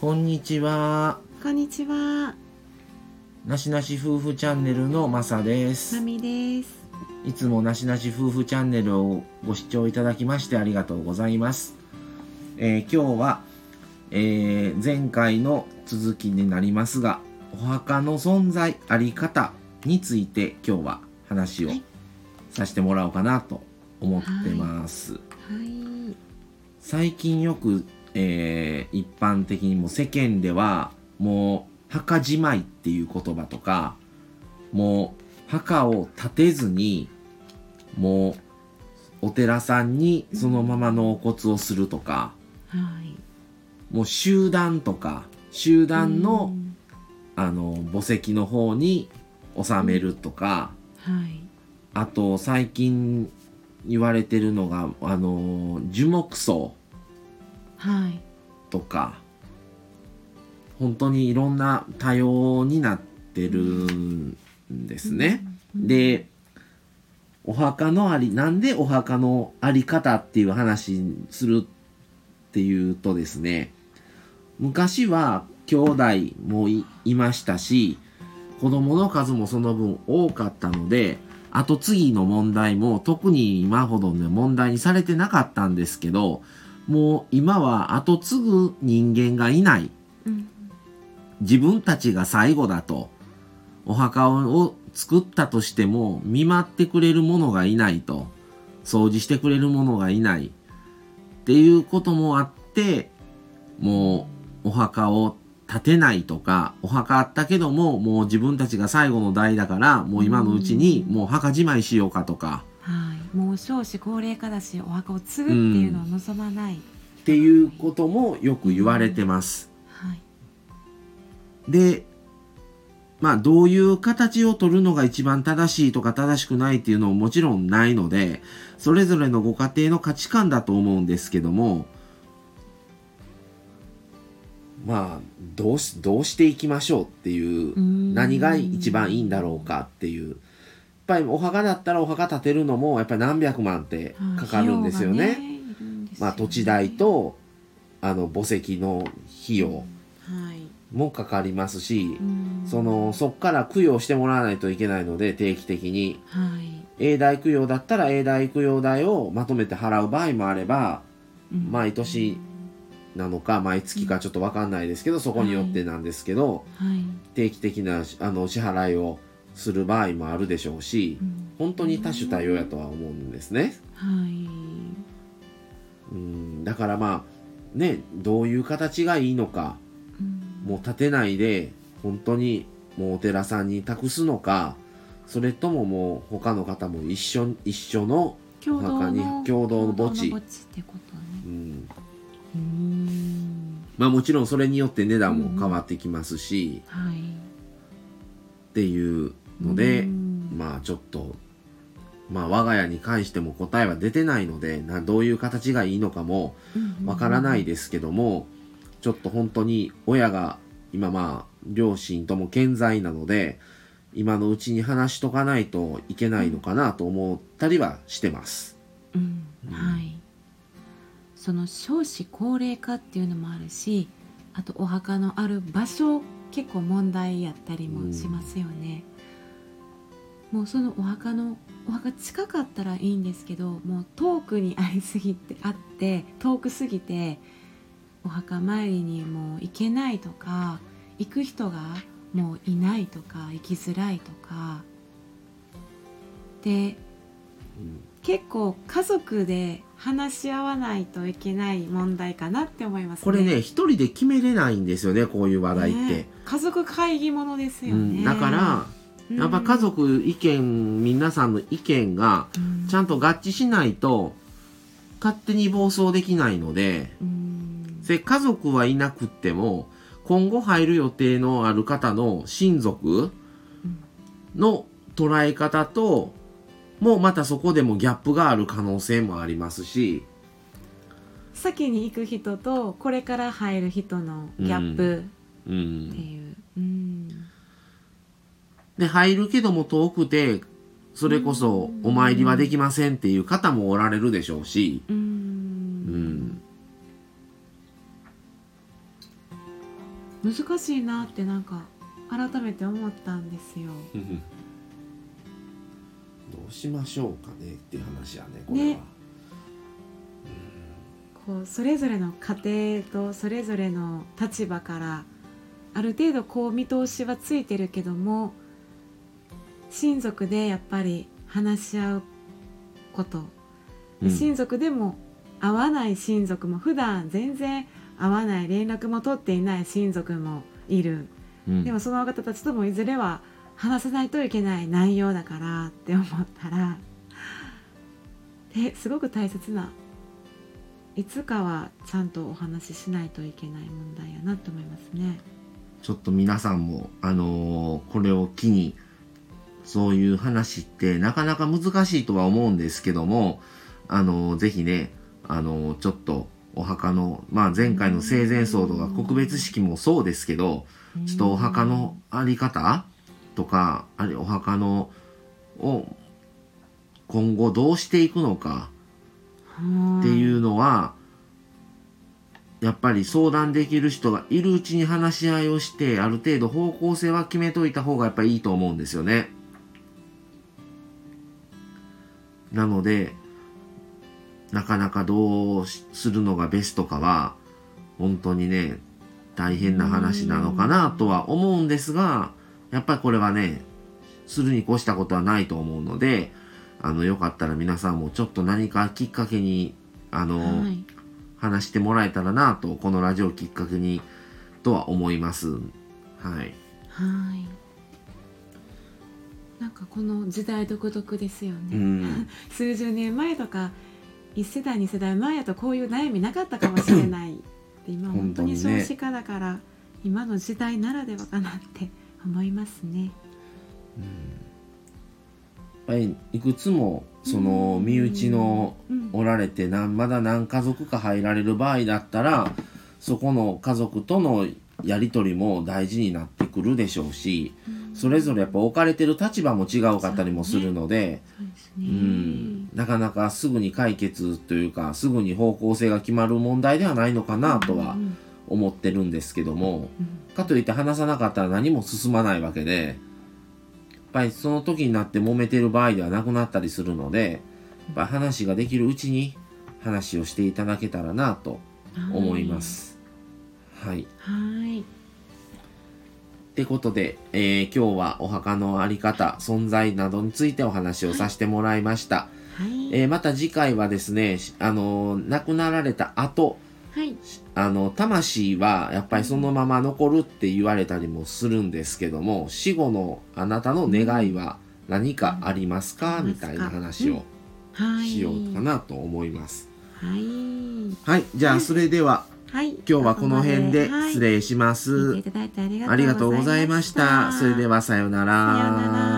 こんにちは。こんにちは、なしなし夫婦チャンネルのまさでますみです。いつもなしなし夫婦チャンネルをご視聴いただきましてありがとうございます。えー今日は、えー前回の続きになりますが、お墓の存在、あり方について今日は話をはいさせてもらおうかなと思ってます。はい。最近よく、えー一般的にも世間ではもう墓じまいっていう言葉とかもう墓を建てずにもうお寺さんにそのまま納骨をするとか、はい。もう集団とか集団の,、うんあの墓石の方に納めるとか、はい。あと最近言われてるのがあの樹木葬はい。とか本当にいろんな多様になってるんですね。でお墓のありなんでお墓のあり方っていう話するっていうとですね昔は兄弟もいいましたし子供の数もその分多かったので後継ぎの問題も特に今ほどね問題にされてなかったんですけどもう今は後継ぐ人間がいない。うん。自分たちが最後だと。お墓を作ったとしても見舞ってくれる者がいないと。掃除してくれる者がいない。っていうこともあってもうお墓を建てないとかお墓あったけどももう自分たちが最後の代だからもう今のうちにもう墓じまいしようかとか。はい。もう少子高齢化だし、お墓を継ぐっていうのを望まない。っていうこともよく言われてます。はい。で、まあ、どういう形を取るのが一番正しいとか正しくないっていうのももちろんないので、それぞれのご家庭の価値観だと思うんですけども、まあ、どうし、どうしていきましょうっていう、ん何が一番いいんだろうかっていう。ぱりお墓だったらお墓建てるのもやっぱり何百万ってかかるんですよね。はい費用がいるんですよまあ、土地代。と、あの、墓石の費用はい。もかかりますし、うんそのそっから供養してもらわないといけないので定期的にはい。永代供養だったら永代供養代をまとめて払う場合もあればうん毎年なのか毎月かちょっと分かんないですけどそこによってなんですけどはい。定期的なあの支払いをする場合もあるでしょうしうん本当に多種多様やとは思うんですね。はい。うんだからまあねどういう形がいいのかうんもう建てないで本当にもうお寺さんに託すのかそれとももう他の方も一緒一緒の、共同墓にの共同の墓地。まあもちろんそれによって値段も変わってきますし、はい。っていうので、うんまあちょっとまあ我が家に関しても答えは出てないのでなどういう形がいいのかもわからないですけどもちょっと本当に親が今まあ両親とも健在なので今のうちに話しとかないといけないのかなと思ったりはしてます。うんはい。その少子高齢化っていうのもあるし、あとお墓のある場所結構問題やったりもしますよね。もうそのお墓のお墓近かったらいいんですけど、もう遠くにありすぎてあって遠くすぎてお墓参りにもう行けないとか、行く人がもういないとか行きづらいとか。でうん結構家族で話し合わないといけない問題かなって思いますね。これね一人で決めれないんですよねこういう話題って。ね家族会議ものですようね。ん、だからやっぱ家族意見皆さんの意見がちゃんと合致しないと勝手に暴走できないのでうん。で家族はいなくっても今後入る予定のある方の親族の捉え方ともうまたそこでもギャップがある可能性もありますし、先に行く人とこれから入る人のギャップうってん、いう。うんで入るけども遠くてそれこそお参りはできませんっていう方もおられるでしょうし、うんうん、難しいなってなんか改めて思ったんですよ。どうしましょうかねっていう話やねこれは。ねこうそれぞれの家庭とそれぞれの立場からある程度こう見通しはついてるけども親族でやっぱり話し合うこと、うん。親族でも会わない親族も普段全然会わない連絡も取っていない親族もいる、うん。でもその方たちともいずれは話さないといけない内容だからって思ったら。ですごく大切な。いつかはちゃんとお話ししないといけない問題やなと思いますね。ちょっと皆さんもあのーこれを機にそういう話ってなかなか難しいとは思うんですけどもあのーぜひねあのーちょっとお墓の、まあ、前回の生前葬とか告別式もそうですけどちょっとお墓のあり方とかあれお墓のを今後どうしていくのかっていうのは、やっぱり相談できる人がいるうちに話し合いをしてある程度方向性は決めといた方がやっぱりいいと思うんですよね。なのでなかなかどうするのがベストかは本当にね大変な話なのかなとは思うんですがやっぱりこれはねするに越したことはないと思うのであのよかったら皆さんもちょっと何かきっかけにあの、はい。話してもらえたらなとこのラジオをきっかけにとは思います。はい。はいなんかこの時代独特ですよね。うん。数十年前とか1世代2世代前やとこういう悩みなかったかもしれないで今本当に少子化だから、今の時代ならではかなって思いますね。やっぱりいくつもその身内のうん。おられてなまだ何家族か入られる場合だったらそこの家族とのやり取りも大事になってくるでしょうしそれぞれやっぱ置かれてる立場も違うかったりもするのでそう。んなかなかすぐに解決というかすぐに方向性が決まる問題ではないのかなとはうん思ってるんですけども。うんかといって話さなかったら何も進まないわけで、やっぱりその時になって揉めてる場合ではなくなったりするので、やっぱり話ができるうちに話をしていただけたらなと思いま。す。はい。はい。ってことで、えー今日はお墓のあり方、存在などについてお話をさせてもらいました。はい。えーまた次回はですね、しあのー亡くなられた後、はい。あの魂はやっぱりそのまま残るって言われたりもするんですけども死後のあなたの願いは何かありますか、うんみたいな話をはい。しようかなと思います。はい。はい、じゃあそれでははい。今日はこの辺ではい失礼します。ありがとうございました。それではさようなら。